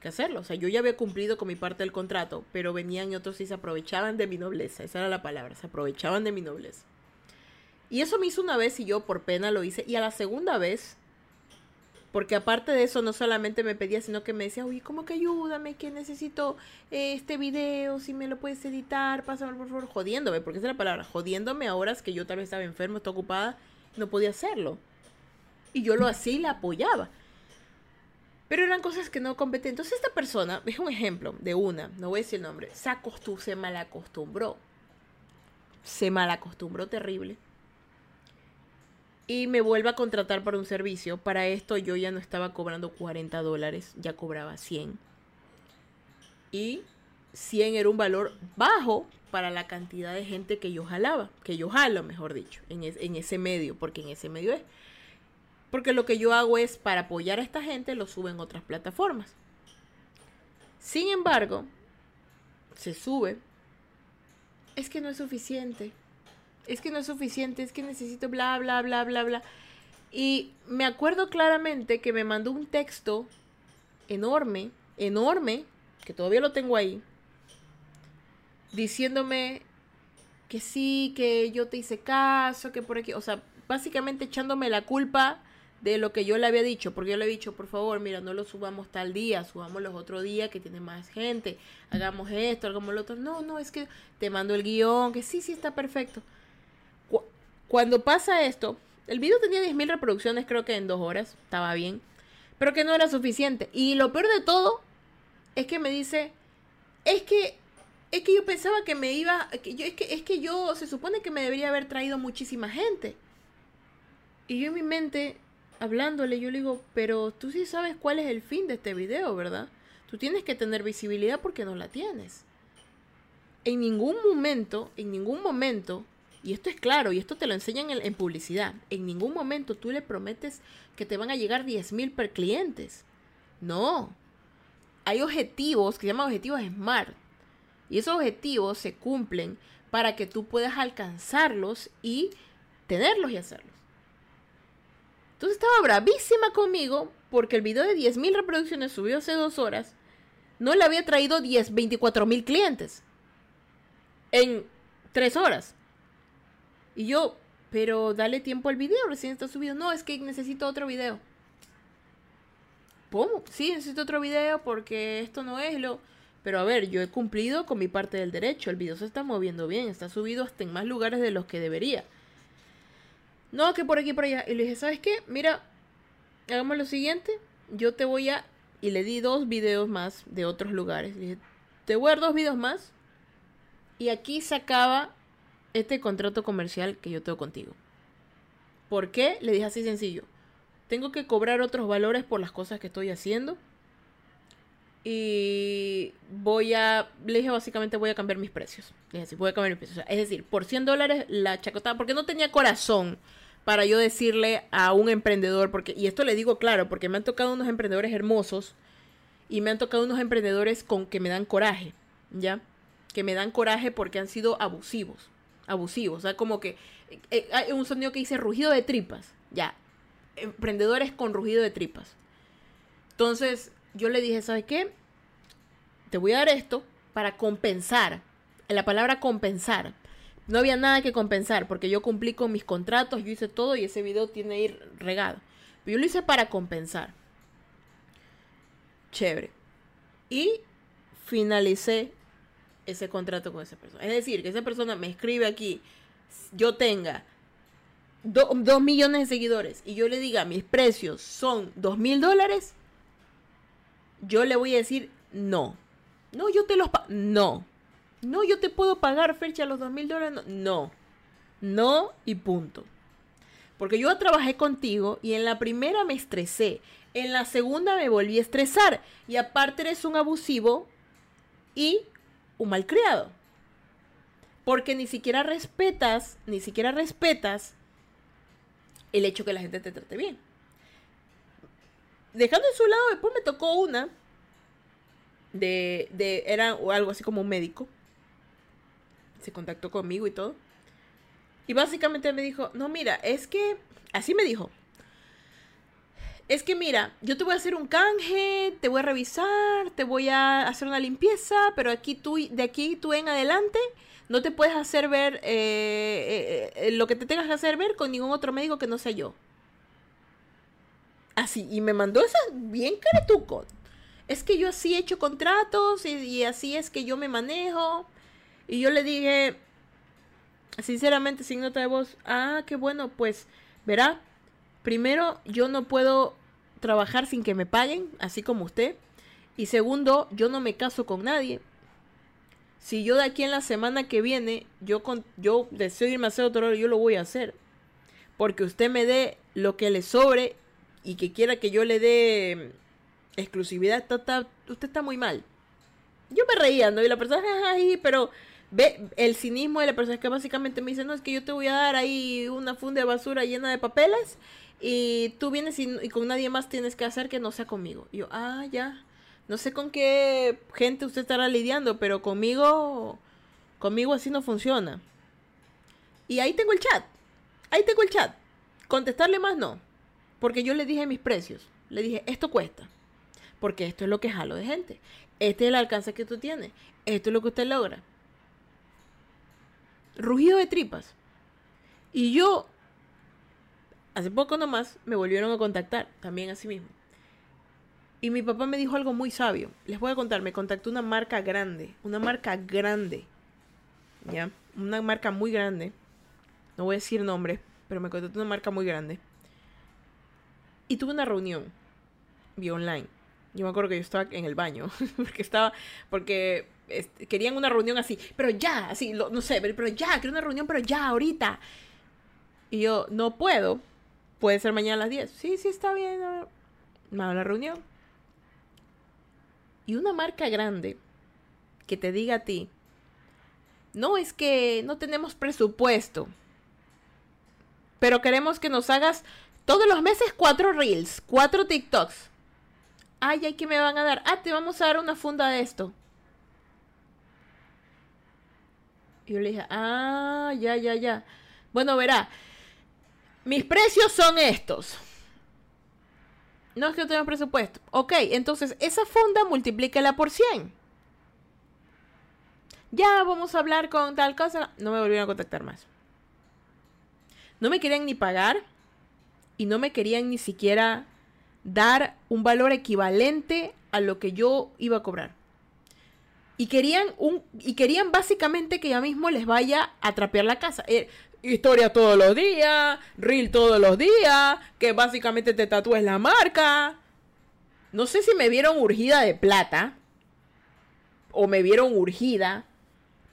que hacerlo. O sea, yo ya había cumplido con mi parte del contrato, pero venían y otros y se aprovechaban de mi nobleza. Esa era la palabra, se aprovechaban de mi nobleza. Y eso me hizo una vez y yo por pena lo hice. Y a la segunda vez, porque aparte de eso, no solamente me pedía, sino que me decía, uy, ¿cómo que ayúdame? Que necesito este video, si me lo puedes editar, pásame por favor, jodiéndome, porque esa es la palabra, jodiéndome a horas que yo tal vez estaba enfermo, estaba ocupada, no podía hacerlo. Y yo lo hacía y la apoyaba. Pero eran cosas que no competía. Entonces esta persona, es un ejemplo de una, no voy a decir el nombre, se acostumbró, se malacostumbró. Se malacostumbró terrible. Y me vuelve a contratar para un servicio. Para esto yo ya no estaba cobrando 40 dólares, ya cobraba 100. Y 100 era un valor bajo para la cantidad de gente que yo jalaba, que yo jalo, mejor dicho, en, en ese medio, porque en ese medio es porque lo que yo hago es, para apoyar a esta gente, lo subo en otras plataformas. Sin embargo, se sube. Es que no es suficiente. Es que no es suficiente. Es que necesito bla, bla, bla, bla, bla. Y me acuerdo claramente que me mandó un texto enorme, enorme, que todavía lo tengo ahí, diciéndome que sí, que yo te hice caso, que por aquí, o sea, básicamente echándome la culpa de lo que yo le había dicho, porque yo le he dicho, por favor, mira, no lo subamos tal día, subamos los otros días que tiene más gente, hagamos esto, hagamos lo otro. No, no, es que te mando el guion, que sí, sí, está perfecto. Cuando pasa esto, el video tenía 10.000 reproducciones, creo que en dos horas, estaba bien, pero que no era suficiente. Y lo peor de todo es que me dice, es que es que yo pensaba que me iba, es que es que yo se supone que me debería haber traído muchísima gente. Y yo en mi mente hablándole, yo le digo, pero tú sí sabes cuál es el fin de este video, ¿verdad? Tú tienes que tener visibilidad porque no la tienes. En ningún momento, en ningún momento, y esto es claro, y esto te lo enseñan en, publicidad, en ningún momento tú le prometes que te van a llegar 10.000 per clientes. No. Hay objetivos que se llaman objetivos SMART. Y esos objetivos se cumplen para que tú puedas alcanzarlos y tenerlos y hacerlos. Entonces estaba bravísima conmigo porque el video de 10.000 reproducciones subió hace dos horas. No le había traído 10, mil clientes. En tres horas. Y yo, pero dale tiempo al video, recién está subido. No, es que necesito otro video. ¿Cómo? Sí, necesito otro video porque esto no es lo... Pero a ver, yo he cumplido con mi parte del derecho. El video se está moviendo bien, está subido hasta en más lugares de los que debería. No, que por aquí por allá. Y le dije, ¿sabes qué? Mira, hagamos lo siguiente. Yo te voy a y le di dos videos más de otros lugares. Le dije, te voy a dar dos videos más y aquí se acaba este contrato comercial que yo tengo contigo. ¿Por qué? Le dije así sencillo. Tengo que cobrar otros valores por las cosas que estoy haciendo. Y voy a, le dije básicamente voy a cambiar mis precios. Le dije, sí, voy a cambiar mis precios. es decir, por 100 dólares la chacotada, porque no tenía corazón para yo decirle a un emprendedor, porque, y esto le digo claro, porque me han tocado unos emprendedores hermosos y me han tocado unos emprendedores con que me dan coraje, ¿ya? Que me dan coraje porque han sido abusivos, abusivos, o sea, como que eh, hay un sonido que dice rugido de tripas, ya, emprendedores con rugido de tripas. Entonces, yo le dije, ¿sabes qué? Te voy a dar esto para compensar. La palabra compensar no había nada que compensar porque yo cumplí con mis contratos, yo hice todo y ese video tiene ir regado. Pero yo lo hice para compensar. Chévere. Y finalicé ese contrato con esa persona. Es decir, que esa persona me escribe aquí, yo tenga dos millones de seguidores y yo le diga mis precios son dos mil dólares, yo le voy a decir no. No, yo te los pago. No. No, yo te puedo pagar, fecha los dos mil dólares. No. no. y punto. Porque yo trabajé contigo y en la primera me estresé. En la segunda me volví a estresar. Y aparte eres un abusivo y un malcriado. Porque ni siquiera respetas, ni siquiera respetas el hecho que la gente te trate bien. Dejando en su lado, después me tocó una de, de era algo así como un médico se contactó conmigo y todo. Y básicamente me dijo, no, mira, es que, así me dijo, es que mira, yo te voy a hacer un canje, te voy a revisar, te voy a hacer una limpieza, pero aquí tú, de aquí tú en adelante, no te puedes hacer ver eh, eh, eh, lo que te tengas que hacer ver con ningún otro médico que no sea yo. Así, y me mandó esa bien caretuco. Es que yo así he hecho contratos y así es que yo me manejo. Y yo le dije, sinceramente, sin nota de voz, ah, qué bueno, pues, verá, primero, yo no puedo trabajar sin que me paguen, así como usted. Y segundo, yo no me caso con nadie. Si yo de aquí en la semana que viene, yo, con, yo deseo irme a hacer otro yo lo voy a hacer. Porque usted me dé lo que le sobre y que quiera que yo le dé exclusividad, usted está muy mal. Yo me reía, ¿no? Y la persona, ay, pero ve el cinismo de la persona que básicamente me dice, no, es que yo te voy a dar ahí una funda de basura llena de papeles y tú vienes y, con nadie más tienes que hacer que no sea conmigo. Y yo, ah, ya. No sé con qué gente usted estará lidiando, pero conmigo, conmigo así no funciona. Y ahí tengo el chat. Ahí tengo el chat. Contestarle más no. Porque yo le dije mis precios. Le dije, esto cuesta. Porque esto es lo que jalo de gente. Este es el alcance que tú tienes. Esto es lo que usted logra rugido de tripas. Y yo, hace poco nomás, me volvieron a contactar, también así mismo. Y mi papá me dijo algo muy sabio. Les voy a contar, me contactó una marca grande, una marca grande. ¿Ya? Una marca muy grande. No voy a decir nombre, pero me contactó una marca muy grande. Y tuve una reunión vía online. Yo me acuerdo que yo estaba en el baño, porque estaba, porque querían una reunión así, pero ya, así, no sé, pero, ya, quiero una reunión, pero ya, ahorita. Y yo, no puedo, puede ser mañana a las 10. Sí, sí, está bien. Me la reunión. Y una marca grande que te diga a ti, no es que no tenemos presupuesto, pero queremos que nos hagas todos los meses cuatro reels, cuatro TikToks. Ay, ay, ¿qué me van a dar? Ah, te vamos a dar una funda de esto. Y yo le dije, ah, ya, ya, ya. Bueno, verá, mis precios son estos. No es que no tenga presupuesto. Ok, entonces esa funda multiplícala por 100. Ya vamos a hablar con tal cosa. No me volvieron a contactar más. No me querían ni pagar y no me querían ni siquiera dar un valor equivalente a lo que yo iba a cobrar. Y querían, un, y querían básicamente que ya mismo les vaya a trapear la casa. Eh, historia todos los días, reel todos los días, que básicamente te tatúes la marca. No sé si me vieron urgida de plata o me vieron urgida,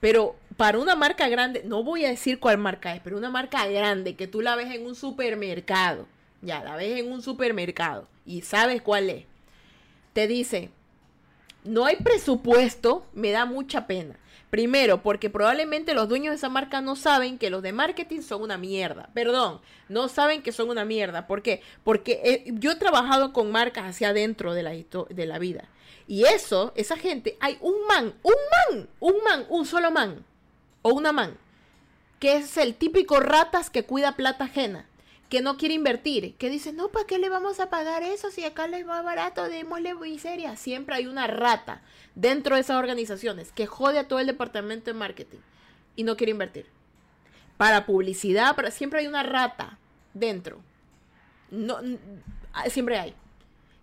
pero para una marca grande, no voy a decir cuál marca es, pero una marca grande que tú la ves en un supermercado, ya la ves en un supermercado y sabes cuál es, te dice, no hay presupuesto, me da mucha pena. Primero, porque probablemente los dueños de esa marca no saben que los de marketing son una mierda. Perdón, no saben que son una mierda. ¿Por qué? Porque eh, yo he trabajado con marcas hacia adentro de la, de la vida. Y eso, esa gente, hay un man, un man, un man, un solo man, o una man, que es el típico ratas que cuida plata ajena que no quiere invertir, que dice, no, ¿para qué le vamos a pagar eso si acá les va barato? Démosle miseria. Siempre hay una rata dentro de esas organizaciones que jode a todo el departamento de marketing y no quiere invertir. Para publicidad, para, siempre hay una rata dentro. No, ah, siempre hay.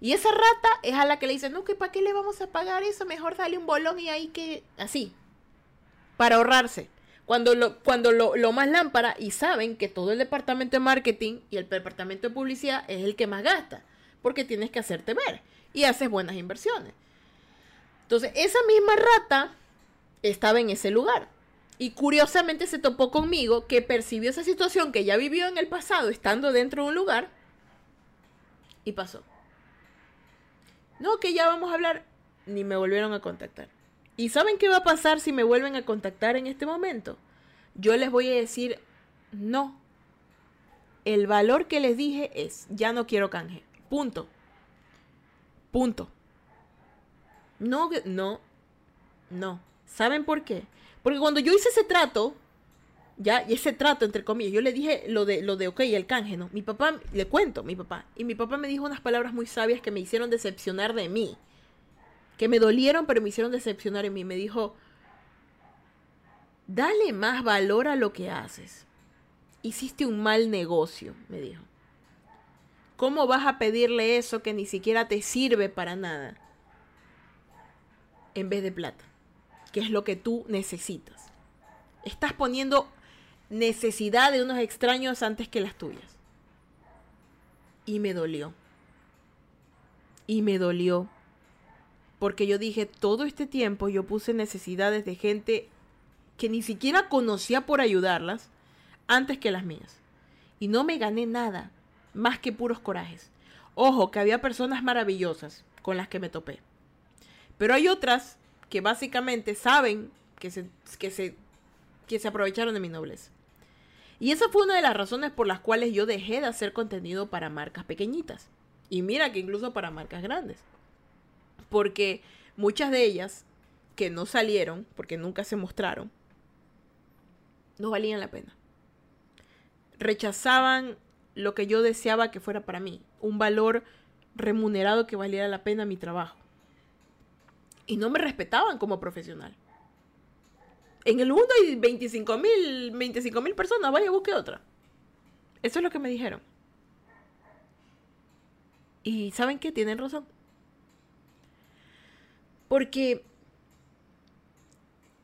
Y esa rata es a la que le dicen, no, que ¿para qué le vamos a pagar eso? Mejor dale un bolón y ahí que... Así. Para ahorrarse. Cuando lo, cuando lo, lo, más lámpara y saben que todo el departamento de marketing y el departamento de publicidad es el que más gasta, porque tienes que hacerte ver y haces buenas inversiones. Entonces, esa misma rata estaba en ese lugar. Y curiosamente se topó conmigo que percibió esa situación que ya vivió en el pasado estando dentro de un lugar y pasó. No, que ya vamos a hablar. Ni me volvieron a contactar. ¿Y saben qué va a pasar si me vuelven a contactar en este momento? Yo les voy a decir, no. El valor que les dije es, ya no quiero canje. Punto. Punto. No, no, no. ¿Saben por qué? Porque cuando yo hice ese trato, ya, y ese trato, entre comillas, yo le dije lo de, lo de ok, el canje, ¿no? Mi papá, le cuento, mi papá, y mi papá me dijo unas palabras muy sabias que me hicieron decepcionar de mí que me dolieron, pero me hicieron decepcionar en mí. Me dijo, dale más valor a lo que haces. Hiciste un mal negocio, me dijo. ¿Cómo vas a pedirle eso que ni siquiera te sirve para nada? En vez de plata, que es lo que tú necesitas. Estás poniendo necesidad de unos extraños antes que las tuyas. Y me dolió. Y me dolió porque yo dije, todo este tiempo yo puse necesidades de gente que ni siquiera conocía por ayudarlas antes que las mías. Y no me gané nada, más que puros corajes. Ojo, que había personas maravillosas con las que me topé. Pero hay otras que básicamente saben que se, que se, que se aprovecharon de mi nobleza. Y esa fue una de las razones por las cuales yo dejé de hacer contenido para marcas pequeñitas. Y mira que incluso para marcas grandes porque muchas de ellas que no salieron, porque nunca se mostraron, no valían la pena. Rechazaban lo que yo deseaba que fuera para mí, un valor remunerado que valiera la pena mi trabajo. Y no me respetaban como profesional. En el mundo hay 25 mil 25 personas, vaya, busque otra. Eso es lo que me dijeron. Y ¿saben qué? Tienen razón. Porque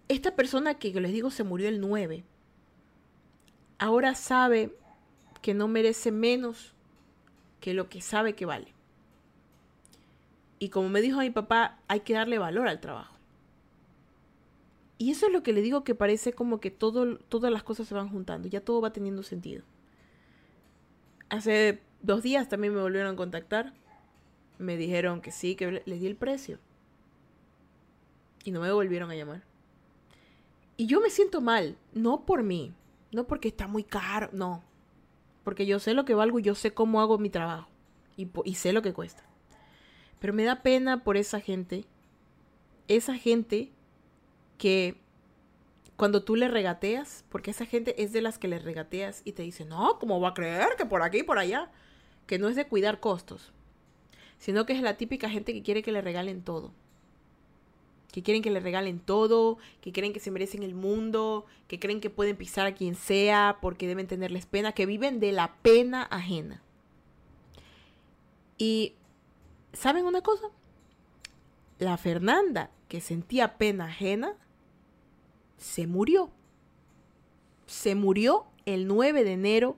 esta persona que les digo se murió el 9, ahora sabe que no merece menos que lo que sabe que vale. Y como me dijo mi papá, hay que darle valor al trabajo. Y eso es lo que le digo que parece como que todo, todas las cosas se van juntando, ya todo va teniendo sentido. Hace dos días también me volvieron a contactar. Me dijeron que sí, que les di el precio y no me volvieron a llamar. Y yo me siento mal, no por mí, no porque está muy caro, no. Porque yo sé lo que valgo y yo sé cómo hago mi trabajo y, sé lo que cuesta. Pero me da pena por esa gente, esa gente que cuando tú le regateas, porque esa gente es de las que le regateas y te dice, no, ¿cómo va a creer que por aquí y por allá? Que no es de cuidar costos, sino que es la típica gente que quiere que le regalen todo que quieren que le regalen todo, que creen que se merecen el mundo, que creen que pueden pisar a quien sea porque deben tenerles pena, que viven de la pena ajena. Y, ¿saben una cosa? La Fernanda, que sentía pena ajena, se murió. Se murió el 9 de enero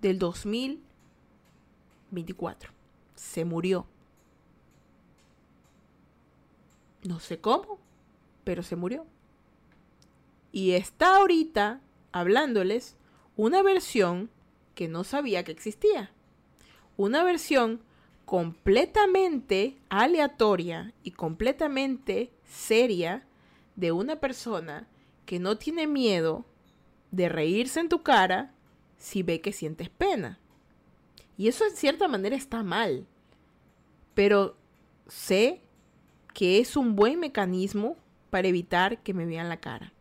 del 2024. Se murió. No sé cómo, pero se murió. Y está ahorita hablándoles una versión que no sabía que existía. Una versión completamente aleatoria y completamente seria de una persona que no tiene miedo de reírse en tu cara si ve que sientes pena. Y eso en cierta manera está mal. Pero sé que es un buen mecanismo para evitar que me vean la cara.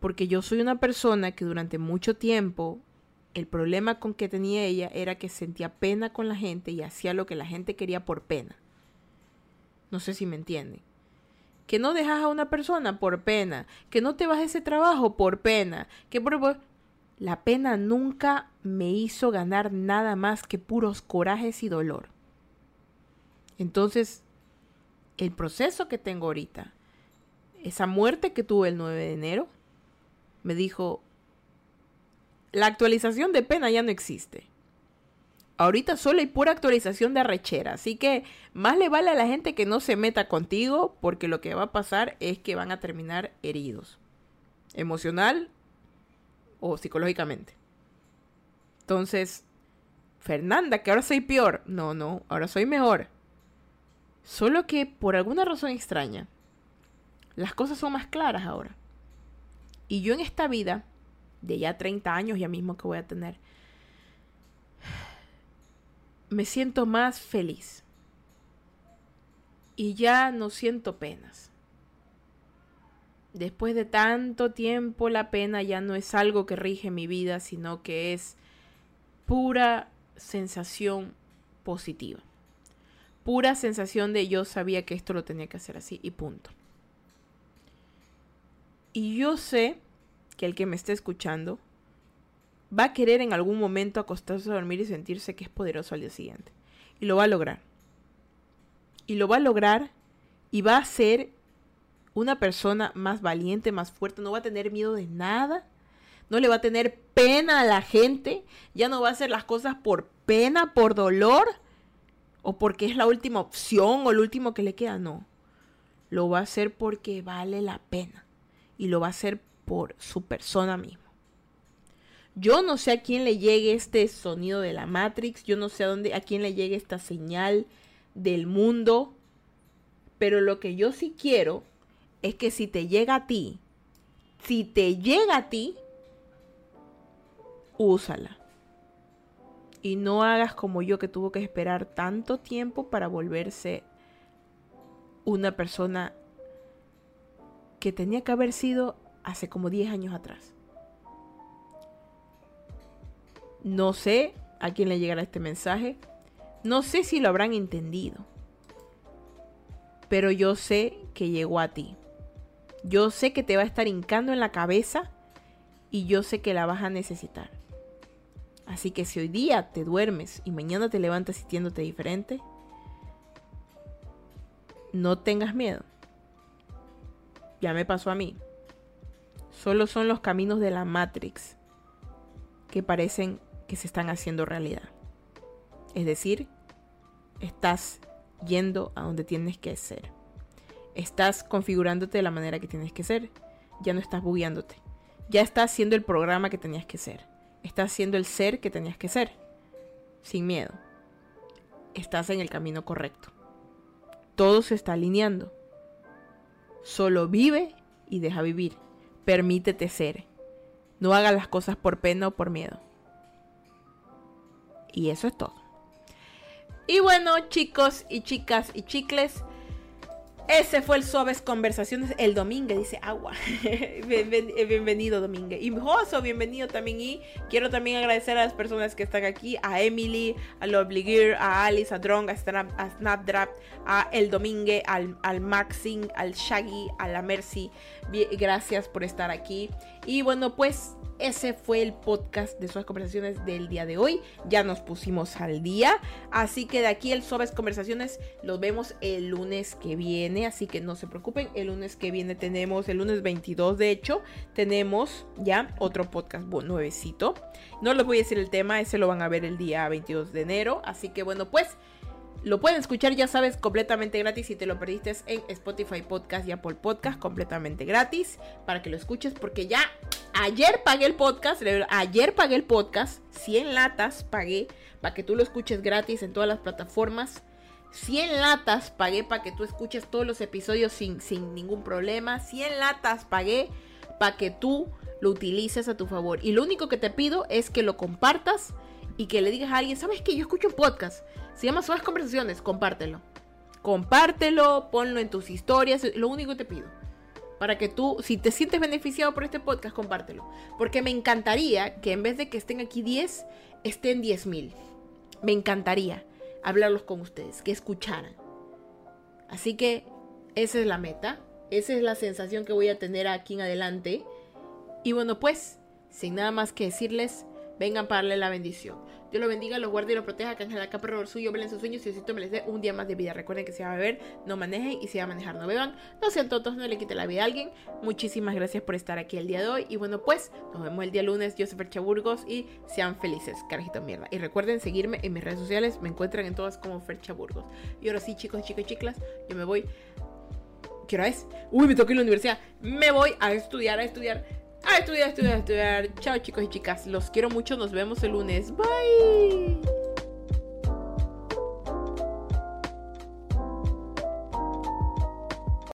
Porque yo soy una persona que durante mucho tiempo el problema con que tenía ella era que sentía pena con la gente y hacía lo que la gente quería por pena. No sé si me entienden. Que no dejas a una persona por pena, que no te vas a ese trabajo por pena, que por la pena nunca me hizo ganar nada más que puros corajes y dolor. Entonces, el proceso que tengo ahorita, esa muerte que tuve el 9 de enero, me dijo, la actualización de pena ya no existe. Ahorita solo hay pura actualización de arrechera, así que más le vale a la gente que no se meta contigo porque lo que va a pasar es que van a terminar heridos, emocional o psicológicamente. Entonces, Fernanda, que ahora soy peor. No, no, ahora soy mejor. Solo que por alguna razón extraña, las cosas son más claras ahora. Y yo en esta vida, de ya 30 años ya mismo que voy a tener, me siento más feliz. Y ya no siento penas. Después de tanto tiempo la pena ya no es algo que rige mi vida, sino que es pura sensación positiva. Pura sensación de yo sabía que esto lo tenía que hacer así y punto. Y yo sé que el que me esté escuchando va a querer en algún momento acostarse a dormir y sentirse que es poderoso al día siguiente. Y lo va a lograr. Y lo va a lograr y va a ser una persona más valiente, más fuerte, no va a tener miedo de nada, no le va a tener pena a la gente, ya no va a hacer las cosas por pena, por dolor, o porque es la última opción o lo último que le queda, no. Lo va a hacer porque vale la pena y lo va a hacer por su persona misma. Yo no sé a quién le llegue este sonido de la Matrix, yo no sé a dónde a quién le llegue esta señal del mundo, pero lo que yo sí quiero es que si te llega a ti, si te llega a ti, úsala. Y no hagas como yo que tuvo que esperar tanto tiempo para volverse una persona que tenía que haber sido hace como 10 años atrás. No sé a quién le llegará este mensaje. No sé si lo habrán entendido. Pero yo sé que llegó a ti. Yo sé que te va a estar hincando en la cabeza y yo sé que la vas a necesitar. Así que si hoy día te duermes y mañana te levantas sintiéndote diferente, no tengas miedo. Ya me pasó a mí. Solo son los caminos de la Matrix que parecen que se están haciendo realidad. Es decir, estás yendo a donde tienes que ser estás configurándote de la manera que tienes que ser. Ya no estás bugueándote. Ya estás haciendo el programa que tenías que ser. Estás haciendo el ser que tenías que ser. Sin miedo. Estás en el camino correcto. Todo se está alineando. Solo vive y deja vivir. Permítete ser. No hagas las cosas por pena o por miedo. Y eso es todo. Y bueno, chicos y chicas y chicles. Ese fue el Suaves Conversaciones el domingo, dice agua. bienvenido Domingue. Y Joso, bienvenido también. Y quiero también agradecer a las personas que están aquí, a Emily, a Lovely Gear, a Alice, a Drong, a, Snapdraft, a El Domingue, al, al Maxing, al Shaggy, a la Mercy. Gracias por estar aquí. Y bueno, pues ese fue el podcast de Suaves Conversaciones del día de hoy. Ya nos pusimos al día. Así que de aquí el Suaves Conversaciones los vemos el lunes que viene. Así que no se preocupen. El lunes que viene tenemos, el lunes 22 de hecho, tenemos ya otro podcast nuevecito. No les voy a decir el tema, ese lo van a ver el día 22 de enero. Así que bueno, pues lo pueden escuchar, ya sabes, completamente gratis. Si te lo perdiste en Spotify Podcast y Apple Podcast, completamente gratis. Para que lo escuches, porque ya ayer pagué el podcast. Ayer pagué el podcast. 100 latas pagué para que tú lo escuches gratis en todas las plataformas. 100 latas pagué para que tú escuches todos los episodios sin, sin ningún problema. 100 latas pagué para que tú lo utilices a tu favor. Y lo único que te pido es que lo compartas y que le digas a alguien, ¿sabes qué? Yo escucho un podcast. Se llama Suaves Conversaciones. Compártelo. Compártelo, ponlo en tus historias. Lo único que te pido. Para que tú, si te sientes beneficiado por este podcast, compártelo. Porque me encantaría que en vez de que estén aquí 10, estén 10.000. Me encantaría hablarlos con ustedes, que escucharan. Así que esa es la meta. Esa es la sensación que voy a tener aquí en adelante. Y bueno, pues, sin nada más que decirles, vengan para darle la bendición. Dios lo bendiga, los guarde y los proteja, que Ángel acá perro suyo, velen sus sueños y Diosito me les dé un día más de vida. Recuerden que si va a beber, no manejen y si va a manejar, no beban. No sean tontos, no le quiten la vida a alguien. Muchísimas gracias por estar aquí el día de hoy. Y bueno, pues nos vemos el día lunes. Yo soy Fercha Burgos y sean felices, carajito mierda. Y recuerden seguirme en mis redes sociales, me encuentran en todas como Fercha Burgos. Y ahora sí, chicos, chicos y chiclas, yo me voy. ¿Qué hora? Uy, me toqué en la universidad. Me voy a estudiar, a estudiar a estudiar, estudiar, estudiar. Chao chicos y chicas, los quiero mucho, nos vemos el lunes. Bye.